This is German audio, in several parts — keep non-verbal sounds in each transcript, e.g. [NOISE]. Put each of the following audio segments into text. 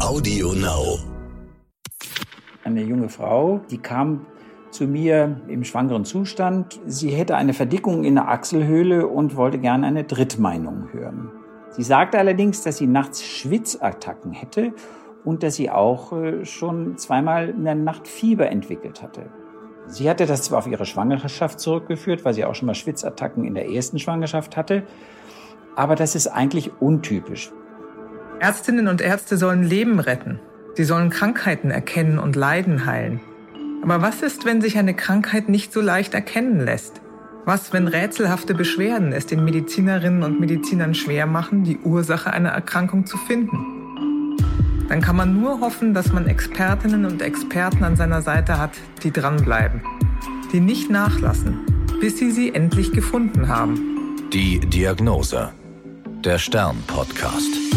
Audio Now. Eine junge Frau, die kam zu mir im schwangeren Zustand. Sie hätte eine Verdickung in der Achselhöhle und wollte gerne eine Drittmeinung hören. Sie sagte allerdings, dass sie nachts Schwitzattacken hätte und dass sie auch äh, schon zweimal in der Nacht Fieber entwickelt hatte. Sie hatte das zwar auf ihre Schwangerschaft zurückgeführt, weil sie auch schon mal Schwitzattacken in der ersten Schwangerschaft hatte, aber das ist eigentlich untypisch. Ärztinnen und Ärzte sollen Leben retten. Sie sollen Krankheiten erkennen und Leiden heilen. Aber was ist, wenn sich eine Krankheit nicht so leicht erkennen lässt? Was, wenn rätselhafte Beschwerden es den Medizinerinnen und Medizinern schwer machen, die Ursache einer Erkrankung zu finden? Dann kann man nur hoffen, dass man Expertinnen und Experten an seiner Seite hat, die dranbleiben, die nicht nachlassen, bis sie sie endlich gefunden haben. Die Diagnose. Der Stern-Podcast.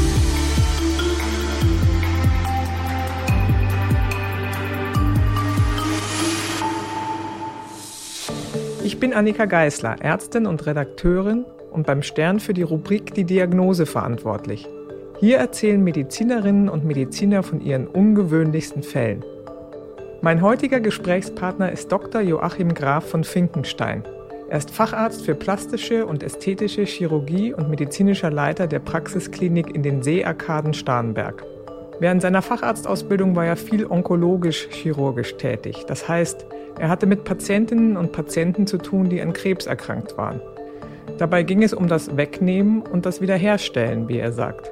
Ich bin Annika Geißler, Ärztin und Redakteurin und beim Stern für die Rubrik Die Diagnose verantwortlich. Hier erzählen Medizinerinnen und Mediziner von ihren ungewöhnlichsten Fällen. Mein heutiger Gesprächspartner ist Dr. Joachim Graf von Finkenstein. Er ist Facharzt für plastische und ästhetische Chirurgie und medizinischer Leiter der Praxisklinik in den Seearkaden Starnberg. Während seiner Facharztausbildung war er viel onkologisch-chirurgisch tätig. Das heißt, er hatte mit Patientinnen und Patienten zu tun, die an Krebs erkrankt waren. Dabei ging es um das Wegnehmen und das Wiederherstellen, wie er sagt.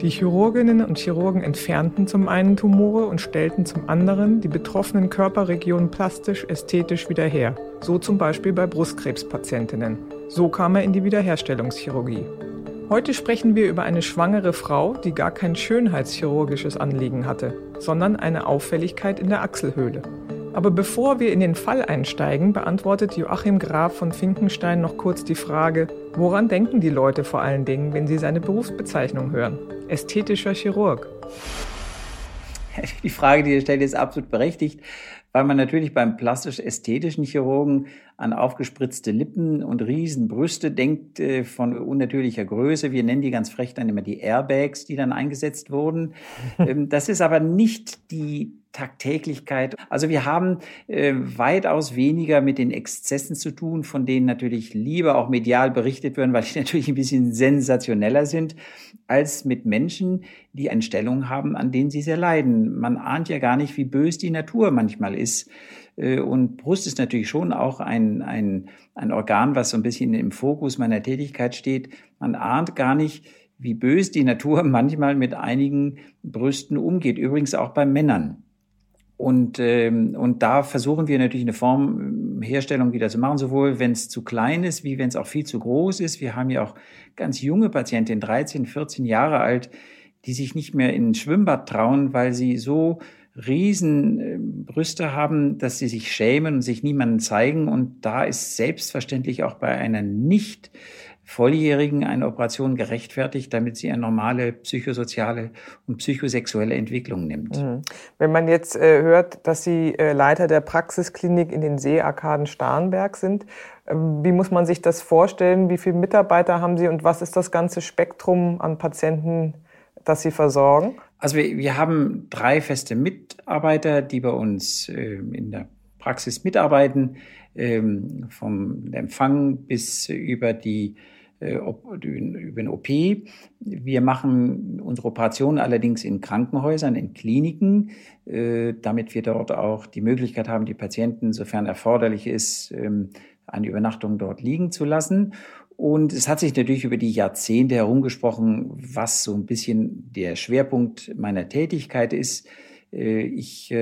Die Chirurginnen und Chirurgen entfernten zum einen Tumore und stellten zum anderen die betroffenen Körperregionen plastisch, ästhetisch wieder her. So zum Beispiel bei Brustkrebspatientinnen. So kam er in die Wiederherstellungschirurgie. Heute sprechen wir über eine schwangere Frau, die gar kein schönheitschirurgisches Anliegen hatte, sondern eine Auffälligkeit in der Achselhöhle. Aber bevor wir in den Fall einsteigen, beantwortet Joachim Graf von Finkenstein noch kurz die Frage, woran denken die Leute vor allen Dingen, wenn sie seine Berufsbezeichnung hören? Ästhetischer Chirurg. Die Frage, die ihr stellt, ist absolut berechtigt, weil man natürlich beim plastisch-ästhetischen Chirurgen an aufgespritzte Lippen und Riesenbrüste denkt äh, von unnatürlicher Größe. Wir nennen die ganz frech dann immer die Airbags, die dann eingesetzt wurden. [LAUGHS] Ähm, das ist aber nicht die Tagtäglichkeit. Also wir haben äh, weitaus weniger mit den Exzessen zu tun, von denen natürlich lieber auch medial berichtet werden, weil die [LAUGHS] natürlich ein bisschen sensationeller sind, als mit Menschen, die eine Stellung haben, an denen sie sehr leiden. Man ahnt ja gar nicht, wie bös die Natur manchmal ist. Äh, und Brust ist natürlich schon auch ein, ein, ein Organ, was so ein bisschen im Fokus meiner Tätigkeit steht. Man ahnt gar nicht, wie bös die Natur [LAUGHS] manchmal mit einigen Brüsten umgeht. Übrigens auch bei Männern. Und, ähm, und da versuchen wir natürlich eine Formherstellung ähm, wieder zu machen, sowohl wenn es zu klein ist, wie wenn es auch viel zu groß ist. Wir haben ja auch ganz junge Patientinnen, 13, 14 Jahre alt, die sich nicht mehr in ein Schwimmbad trauen, weil sie so riesen ähm, Brüste haben, dass sie sich schämen und sich niemandem zeigen. Und da ist selbstverständlich auch bei einer nicht Volljährigen eine Operation gerechtfertigt, damit sie eine normale psychosoziale und psychosexuelle Entwicklung nimmt. Mhm. Wenn man jetzt äh, hört, dass Sie äh, Leiter der Praxisklinik in den Seearkaden Starnberg sind, äh, wie muss man sich das vorstellen? Wie viele Mitarbeiter haben Sie und was ist das ganze Spektrum an Patienten, das Sie versorgen? Also wir, wir haben drei feste Mitarbeiter, die bei uns äh, in der Praxis mitarbeiten, ähm, vom Empfang bis über die über den OP. Wir machen unsere Operationen allerdings in Krankenhäusern, in Kliniken, äh, damit wir dort auch die Möglichkeit haben, die Patienten, sofern erforderlich ist, ähm, eine Übernachtung dort liegen zu lassen. Und es hat sich natürlich über die Jahrzehnte herumgesprochen, was so ein bisschen der Schwerpunkt meiner Tätigkeit ist. Äh, ich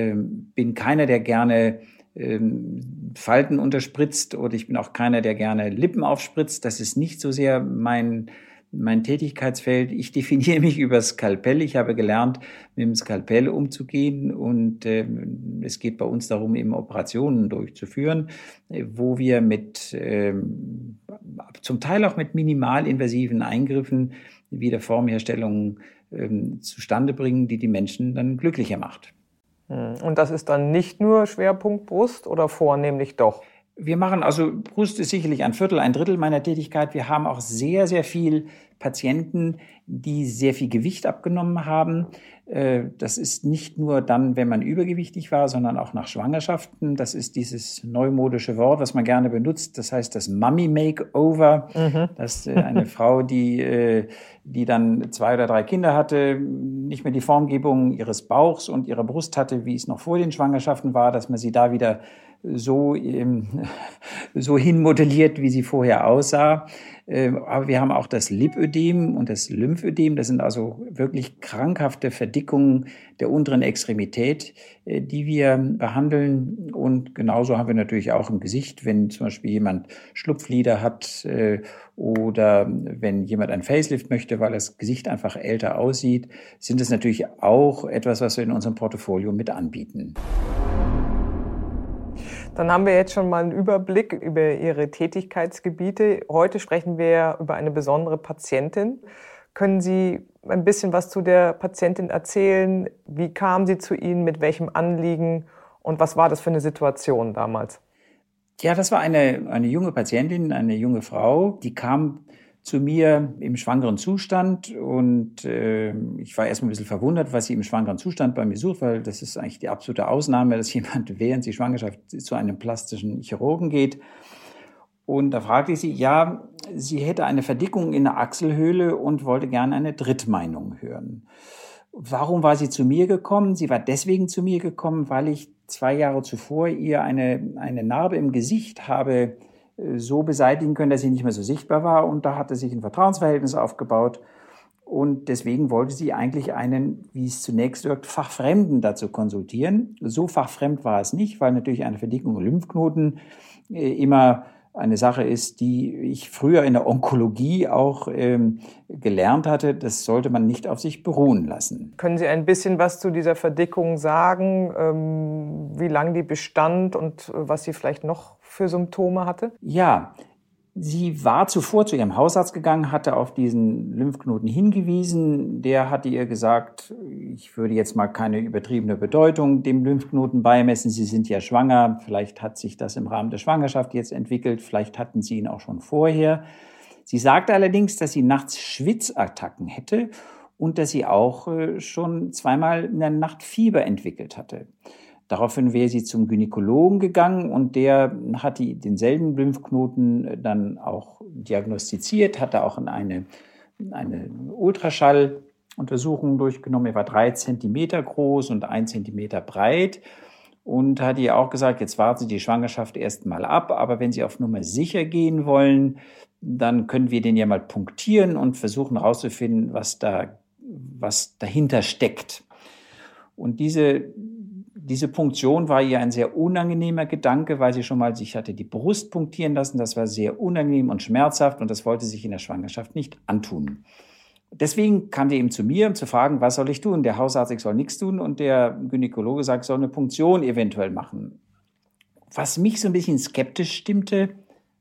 bin keiner, der gerne ähm, Falten unterspritzt oder ich bin auch keiner, der gerne Lippen aufspritzt. Das ist nicht so sehr mein, mein Tätigkeitsfeld. Ich definiere mich über Skalpell. Ich habe gelernt, mit dem Skalpell umzugehen und äh, es geht bei uns darum, eben Operationen durchzuführen, äh, wo wir mit äh, zum Teil auch mit minimalinvasiven Eingriffen wieder Formherstellungen äh, zustande bringen, die die Menschen dann glücklicher macht. Hm. Und das ist dann nicht nur Schwerpunkt Brust oder vornehmlich doch? Wir machen also Brust ist sicherlich ein Viertel, ein Drittel meiner Tätigkeit. Wir haben auch sehr, sehr viel Patienten, die sehr viel Gewicht abgenommen haben. Äh, das ist nicht nur dann, wenn man übergewichtig war, sondern auch nach Schwangerschaften. Das ist dieses neumodische Wort, was man gerne benutzt. Das heißt das Mummy Makeover. Mhm. Das ist eine [LAUGHS] Frau, die, äh, die dann zwei oder drei Kinder hatte, nicht mehr die Formgebung ihres Bauchs und ihrer Brust hatte, wie es noch vor den Schwangerschaften war, dass man sie da wieder so, ähm, [LAUGHS] so hinmodelliert, wie sie vorher aussah. Ähm, aber wir haben auch das Lipödem und das Lymphödem. Das sind also wirklich krankhafte Verdickungen der unteren Extremität, äh, die wir behandeln. Und genauso haben wir natürlich auch im Gesicht, wenn zum Beispiel jemand Schlupflider hat äh, oder wenn jemand ein Facelift möchte, weil das Gesicht einfach älter aussieht, sind es natürlich auch etwas, was wir in unserem Portfolio mit anbieten. Dann haben wir jetzt schon mal einen Überblick über Ihre Tätigkeitsgebiete. Heute sprechen wir über eine besondere Patientin. Können Sie ein bisschen was zu der Patientin erzählen? Wie kam sie zu Ihnen? Mit welchem Anliegen? Und was war das für eine Situation damals? Ja, das war eine, eine junge Patientin, eine junge Frau, die kam zu mir im schwangeren Zustand und äh, ich war erstmal ein bisschen verwundert, was sie im schwangeren Zustand bei mir sucht, weil das ist eigentlich die absolute Ausnahme, dass [LAUGHS] jemand während sie Schwangerschaft zu einem plastischen Chirurgen geht. Und da fragte ich sie, ja, sie hätte eine Verdickung in der Achselhöhle und wollte gerne eine Drittmeinung hören. Warum war sie zu mir gekommen? Sie war deswegen zu mir gekommen, weil ich zwei Jahre zuvor ihr eine, eine Narbe im Gesicht habe so beseitigen können, dass sie nicht mehr so sichtbar war. Und da hatte sich ein Vertrauensverhältnis aufgebaut. Und deswegen wollte sie eigentlich einen, wie es zunächst wirkt, Fachfremden dazu konsultieren. So fachfremd war es nicht, weil natürlich eine Verdickung Lymphknoten äh, immer eine Sache ist, die ich früher in der Onkologie auch ähm, gelernt hatte. Das sollte man nicht auf sich beruhen lassen. Können Sie ein bisschen was zu dieser Verdickung sagen, ähm, wie lange die bestand und äh, was sie vielleicht noch für Symptome hatte? Ja, Sie war zuvor zu ihrem Hausarzt gegangen, hatte auf diesen Lymphknoten hingewiesen. Der hatte ihr gesagt, ich würde jetzt mal keine übertriebene Bedeutung dem Lymphknoten beimessen. Sie sind ja schwanger. Vielleicht hat sich das im Rahmen der Schwangerschaft jetzt entwickelt. Vielleicht hatten Sie ihn auch schon vorher. Sie sagte allerdings, dass sie nachts Schwitzattacken hätte und dass sie auch äh, schon zweimal in der Nacht Fieber entwickelt hatte. Daraufhin wäre sie zum Gynäkologen gegangen und der hat die, denselben Lymphknoten dann auch diagnostiziert, hatte auch eine, eine Ultraschalluntersuchung durchgenommen. Er war drei Zentimeter groß und ein Zentimeter breit und hat ihr auch gesagt, jetzt warten Sie die Schwangerschaft erst mal ab, aber wenn Sie auf Nummer sicher gehen wollen, dann können wir den ja mal punktieren und versuchen herauszufinden, was da, was dahinter steckt. Und diese diese Punktion war ihr ein sehr unangenehmer Gedanke, weil sie schon mal sich hatte die Brust punktieren lassen. Das war sehr unangenehm und schmerzhaft und das wollte sich in der Schwangerschaft nicht antun. Deswegen kam sie eben zu mir, um zu fragen, was soll ich tun? Der Hausarzt, ich soll nichts tun und der Gynäkologe sagt, ich soll eine Punktion eventuell machen. Was mich so ein bisschen skeptisch stimmte,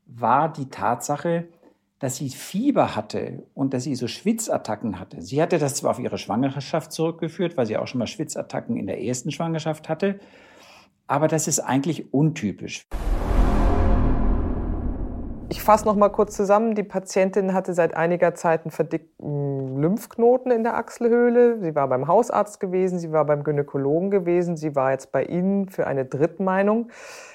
war die Tatsache, dass sie Fieber hatte und dass sie so Schwitzattacken hatte. Sie hatte das zwar auf ihre Schwangerschaft zurückgeführt, weil sie auch schon mal Schwitzattacken in der ersten Schwangerschaft hatte, aber das ist eigentlich untypisch. Ich fasse noch mal kurz zusammen. Die Patientin hatte seit einiger Zeit einen verdickten Lymphknoten in der Achselhöhle. Sie war beim Hausarzt gewesen, sie war beim Gynäkologen gewesen, sie war jetzt bei Ihnen für eine Drittmeinung.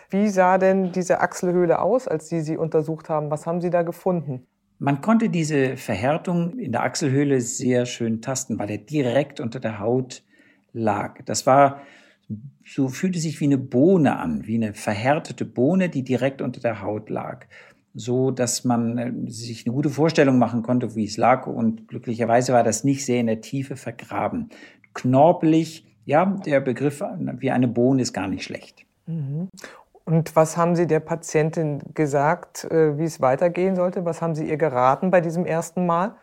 Wie sah denn diese Achselhöhle aus, als Sie sie untersucht haben? Was haben Sie da gefunden? Man konnte diese Verhärtung in der Achselhöhle sehr schön tasten, weil er direkt unter der Haut lag. Das war, so fühlte sich wie eine Bohne an, wie eine verhärtete Bohne, die direkt unter der Haut lag. So, dass man äh, sich eine gute Vorstellung machen konnte, wie es lag. Und glücklicherweise war das nicht sehr in der Tiefe vergraben. Knorpelig, ja, der Begriff wie eine Bohne ist gar nicht schlecht. Und was haben Sie der Patientin gesagt, äh, wie es weitergehen sollte? Was haben Sie ihr geraten bei diesem ersten Mal?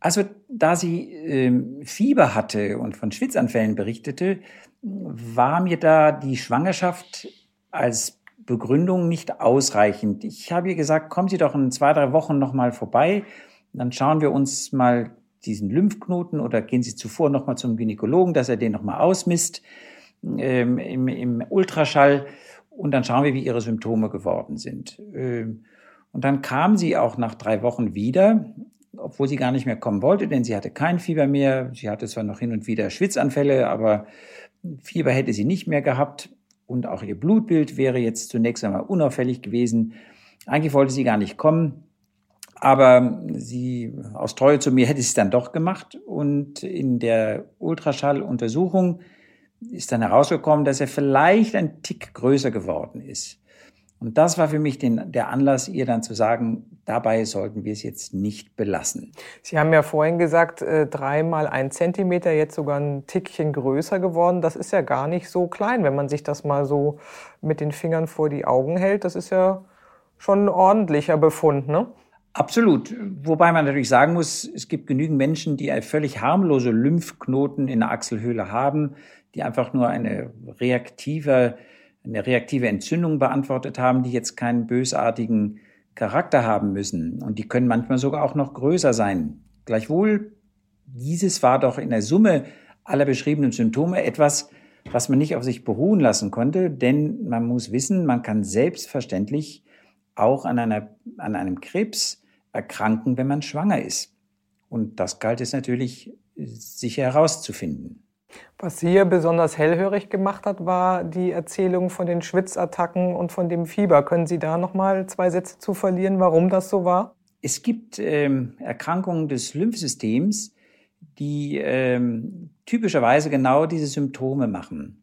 Also, da sie äh, Fieber hatte und von Schwitzanfällen berichtete, war mir da die Schwangerschaft als Begründung nicht ausreichend. Ich habe ihr gesagt, kommen Sie doch in zwei, drei Wochen nochmal vorbei. Dann schauen wir uns mal diesen Lymphknoten oder gehen Sie zuvor nochmal zum Gynäkologen, dass er den nochmal ausmisst ähm, im, im Ultraschall und dann schauen wir, wie ihre Symptome geworden sind. Ähm, und dann kam sie auch nach drei Wochen wieder obwohl sie gar nicht mehr kommen wollte, denn sie hatte kein Fieber mehr. Sie hatte zwar noch hin und wieder Schwitzanfälle, aber Fieber hätte sie nicht mehr gehabt. Und auch ihr Blutbild wäre jetzt zunächst einmal unauffällig gewesen. Eigentlich wollte sie gar nicht kommen. Aber sie, aus Treue zu mir, [LAUGHS] hätte sie es dann doch gemacht. Und in der Ultraschalluntersuchung ist dann herausgekommen, dass er vielleicht ein Tick größer geworden ist. Und das war für mich den, der Anlass, ihr dann zu sagen, dabei sollten wir es jetzt nicht belassen. Sie haben ja vorhin gesagt, äh, dreimal ein Zentimeter, jetzt sogar ein Tickchen größer geworden. Das ist ja gar nicht so klein, wenn man sich das mal so mit den Fingern vor die Augen hält. Das ist ja schon ein ordentlicher Befund, ne? Absolut. Wobei man natürlich sagen muss, es gibt genügend Menschen, die völlig harmlose Lymphknoten in der Achselhöhle haben, die einfach nur eine reaktive eine reaktive Entzündung beantwortet haben, die jetzt keinen bösartigen Charakter haben müssen. Und die können manchmal sogar auch noch größer sein. Gleichwohl, dieses war doch in der Summe aller beschriebenen Symptome etwas, was man nicht auf sich beruhen lassen konnte, denn man muss wissen, man kann selbstverständlich auch an, einer, an einem Krebs erkranken, wenn man schwanger ist. Und das galt es natürlich sicher herauszufinden. Was Sie hier besonders hellhörig gemacht hat, war die Erzählung von den Schwitzattacken und von dem Fieber. Können Sie da noch mal zwei Sätze zu verlieren, warum das so war? Es gibt ähm, Erkrankungen des Lymphsystems, die ähm, typischerweise genau diese Symptome machen.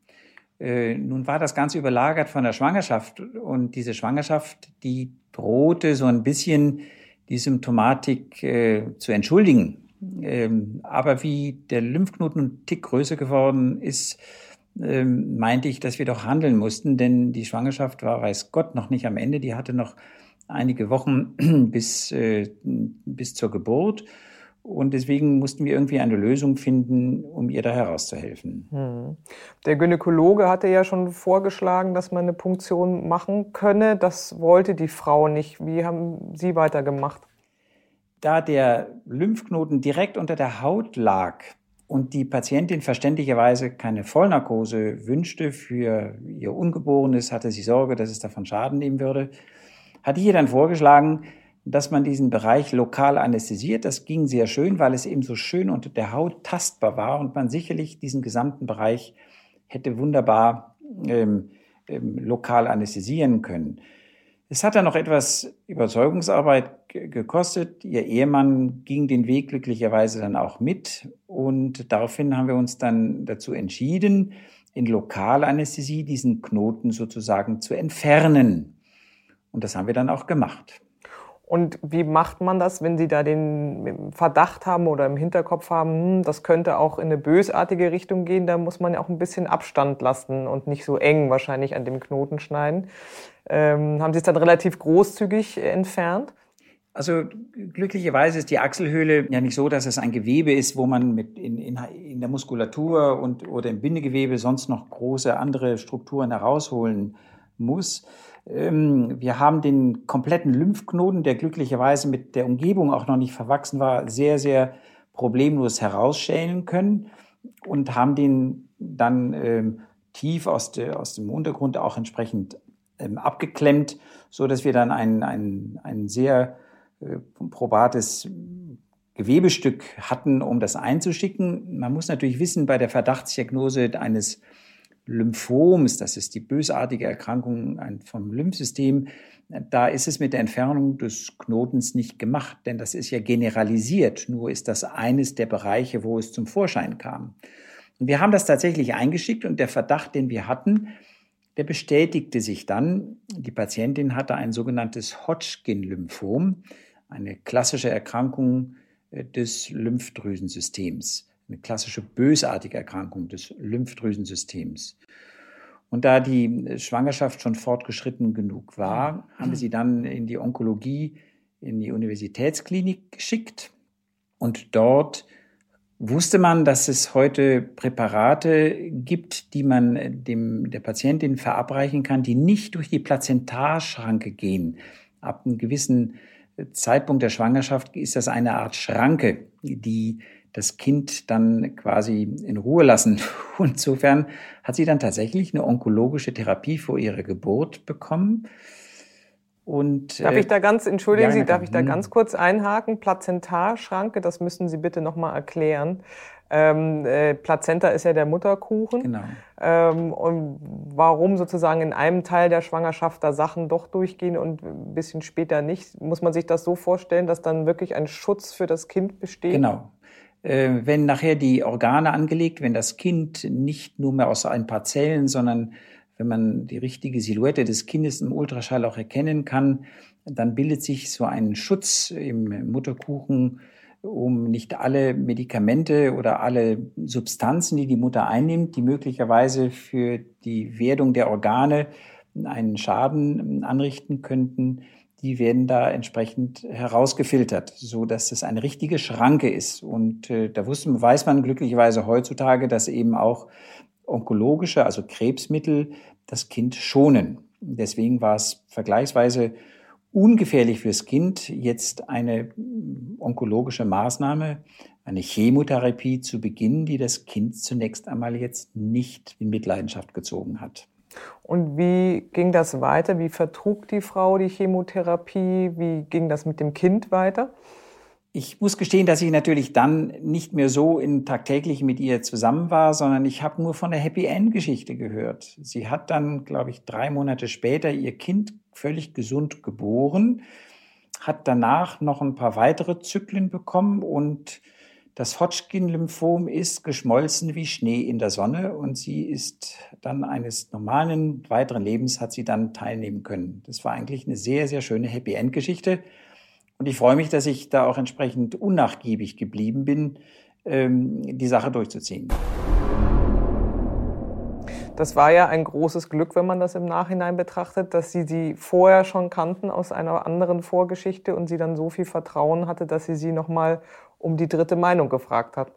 Äh, nun war das Ganze überlagert von der Schwangerschaft und diese Schwangerschaft, die drohte so ein bisschen die Symptomatik äh, zu entschuldigen. Ähm, aber wie der Lymphknoten ein Tick größer geworden ist, ähm, meinte ich, dass wir doch handeln mussten, denn die Schwangerschaft war, weiß Gott, noch nicht am Ende. Die hatte noch einige Wochen [CLEARS THROAT] bis, äh, bis zur Geburt. Und deswegen mussten wir irgendwie eine Lösung finden, um ihr da herauszuhelfen. Hm. Der Gynäkologe hatte ja schon vorgeschlagen, dass man eine Punktion machen könne. Das wollte die Frau nicht. Wie haben Sie weitergemacht? da der Lymphknoten direkt unter der Haut lag und die Patientin verständlicherweise keine Vollnarkose wünschte für ihr Ungeborenes, hatte sie Sorge, dass es davon Schaden nehmen würde, hatte ich ihr dann vorgeschlagen, dass man diesen Bereich lokal anästhesiert. Das ging sehr schön, weil es eben so schön unter der Haut tastbar war und man sicherlich diesen gesamten Bereich hätte wunderbar ähm, ähm, lokal anästhesieren können. Es hat dann noch etwas Überzeugungsarbeit gekostet. Ihr Ehemann ging den Weg glücklicherweise dann auch mit und daraufhin haben wir uns dann dazu entschieden, in Lokalanästhesie diesen Knoten sozusagen zu entfernen. Und das haben wir dann auch gemacht. Und wie macht man das, wenn Sie da den Verdacht haben oder im Hinterkopf haben, hm, das könnte auch in eine bösartige Richtung gehen? Da muss man ja auch ein bisschen Abstand lassen und nicht so eng wahrscheinlich an dem Knoten schneiden. Ähm, haben Sie es dann relativ großzügig entfernt? Also glücklicherweise ist die Achselhöhle ja nicht so, dass es ein Gewebe ist, wo man mit in, in, in der Muskulatur und oder im Bindegewebe sonst noch große andere Strukturen herausholen muss. Ähm, wir haben den kompletten Lymphknoten, der glücklicherweise mit der Umgebung auch noch nicht verwachsen war, sehr, sehr problemlos herausschälen können und haben den dann ähm, tief aus, de, aus dem Untergrund auch entsprechend ähm, abgeklemmt, so dass wir dann ein, ein, ein sehr äh, probates Gewebestück hatten, um das einzuschicken. Man muss natürlich wissen, bei der Verdachtsdiagnose eines Lymphoms, das ist die bösartige Erkrankung vom Lymphsystem, da ist es mit der Entfernung des Knotens nicht gemacht, denn das ist ja generalisiert. Nur ist das eines der Bereiche, wo es zum Vorschein kam. Und wir haben das tatsächlich eingeschickt und der Verdacht, den wir hatten, der bestätigte sich dann. Die Patientin hatte ein sogenanntes Hodgkin-Lymphom, eine klassische Erkrankung äh, des Lymphdrüsensystems, eine klassische bösartige Erkrankung des Lymphdrüsensystems. Und da die Schwangerschaft schon fortgeschritten genug war, haben wir sie dann in die Onkologie, in die Universitätsklinik geschickt und dort wusste man, dass es heute Präparate gibt, die man dem, der Patientin verabreichen kann, die nicht durch die Plazentarschranke gehen. Ab einem gewissen Zeitpunkt der Schwangerschaft ist das eine Art Schranke, die das Kind dann quasi in Ruhe lassen. Und [LAUGHS] insofern hat sie dann tatsächlich eine onkologische Therapie vor ihrer Geburt bekommen. Und, darf äh, ich da ganz, entschuldigen ja, Sie, darf ich da ganz kurz einhaken? Plazentarschranke, das müssen Sie bitte nochmal erklären. Ähm, äh, Plazenta ist ja der Mutterkuchen. Genau. Ähm, und warum sozusagen in einem Teil der Schwangerschaft da Sachen doch durchgehen und ein bisschen später nicht? Muss man sich das so vorstellen, dass dann wirklich ein Schutz für das Kind besteht? Genau. Äh, wenn nachher die Organe angelegt, wenn das Kind nicht nur mehr aus ein paar Zellen, sondern wenn man die richtige Silhouette des Kindes im Ultraschall auch erkennen kann, dann bildet sich so ein Schutz im Mutterkuchen, um nicht alle Medikamente oder alle Substanzen, die die Mutter einnimmt, die möglicherweise für die Werdung der Organe einen Schaden anrichten könnten, die werden da entsprechend herausgefiltert, so dass es eine richtige Schranke ist. Und äh, da wusste, weiß man glücklicherweise heutzutage, dass eben auch onkologische, also Krebsmittel, das Kind schonen. Deswegen war es vergleichsweise ungefährlich fürs Kind, jetzt eine onkologische Maßnahme, eine Chemotherapie zu beginnen, die das Kind zunächst einmal jetzt nicht in Mitleidenschaft gezogen hat. Und wie ging das weiter? Wie vertrug die Frau die Chemotherapie? Wie ging das mit dem Kind weiter? Ich muss gestehen, dass ich natürlich dann nicht mehr so in tagtäglich mit ihr zusammen war, sondern ich habe nur von der Happy End Geschichte gehört. Sie hat dann, glaube ich, drei Monate später ihr Kind völlig gesund geboren, hat danach noch ein paar weitere Zyklen bekommen und das Hodgkin-Lymphom ist geschmolzen wie Schnee in der Sonne und sie ist dann eines normalen weiteren Lebens hat sie dann teilnehmen können. Das war eigentlich eine sehr, sehr schöne Happy End Geschichte. Und ich freue mich, dass ich da auch entsprechend unnachgiebig geblieben bin, ähm, die Sache durchzuziehen. Das war ja ein großes Glück, wenn man das im Nachhinein betrachtet, dass sie sie vorher schon kannten aus einer anderen Vorgeschichte und sie dann so viel Vertrauen hatte, dass sie sie nochmal um die dritte Meinung gefragt hat.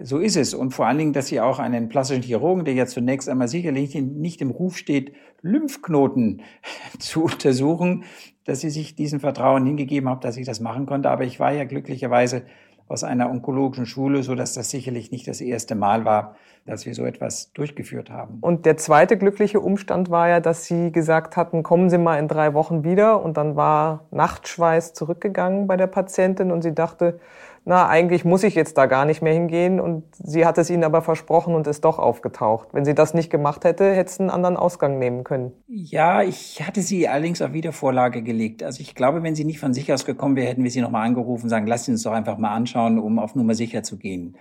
So ist es. Und vor allen Dingen, dass sie auch einen plastischen Chirurgen, der ja zunächst einmal sicherlich nicht im Ruf steht, Lymphknoten [LAUGHS] zu untersuchen, dass sie sich diesen Vertrauen hingegeben hat, dass ich das machen konnte. Aber ich war ja glücklicherweise aus einer onkologischen Schule, so dass das sicherlich nicht das erste Mal war, dass wir so etwas durchgeführt haben. Und der zweite glückliche Umstand war ja, dass Sie gesagt hatten, kommen Sie mal in drei Wochen wieder. Und dann war Nachtschweiß zurückgegangen bei der Patientin und sie dachte, na, eigentlich muss ich jetzt da gar nicht mehr hingehen. Und sie hat es ihnen aber versprochen und ist doch aufgetaucht. Wenn sie das nicht gemacht hätte, hätte sie einen anderen Ausgang nehmen können. Ja, ich hatte sie allerdings auf Wiedervorlage gelegt. Also ich glaube, wenn sie nicht von sich aus gekommen wäre, hätten wir sie nochmal angerufen und sagen, lass sie uns doch einfach mal anschauen, um auf Nummer sicher zu gehen.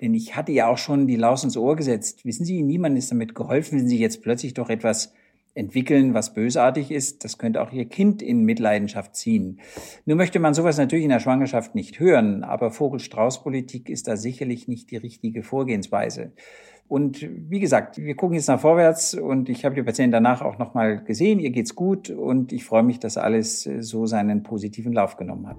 Denn ich hatte ja auch schon die Laus ins Ohr gesetzt. Wissen Sie, niemand ist damit geholfen, wenn Sie jetzt plötzlich doch etwas entwickeln, was bösartig ist, das könnte auch ihr Kind in Mitleidenschaft ziehen. Nur möchte man sowas natürlich in der Schwangerschaft nicht hören, aber Vogel-Strauß-Politik ist da sicherlich nicht die richtige Vorgehensweise. Und wie gesagt, wir gucken jetzt nach vorwärts und ich habe die Patienten danach auch nochmal gesehen, ihr geht's gut und ich freue mich, dass alles so seinen positiven Lauf genommen hat.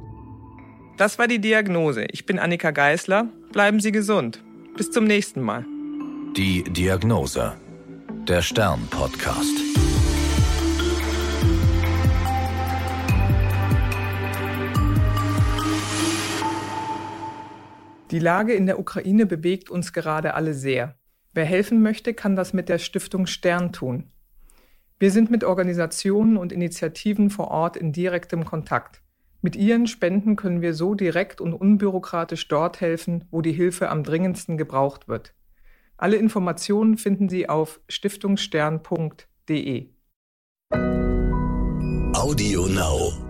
Das war die Diagnose. Ich bin Annika Geißler. Bleiben Sie gesund. Bis zum nächsten Mal. Die Diagnose. Der Stern-Podcast. Die Lage in der Ukraine bewegt uns gerade alle sehr. Wer helfen möchte, kann das mit der Stiftung Stern tun. Wir sind mit Organisationen und Initiativen vor Ort in direktem Kontakt. Mit ihren Spenden können wir so direkt und unbürokratisch dort helfen, wo die Hilfe am dringendsten gebraucht wird. Alle Informationen finden Sie auf stiftungsstern.de. Audio Now.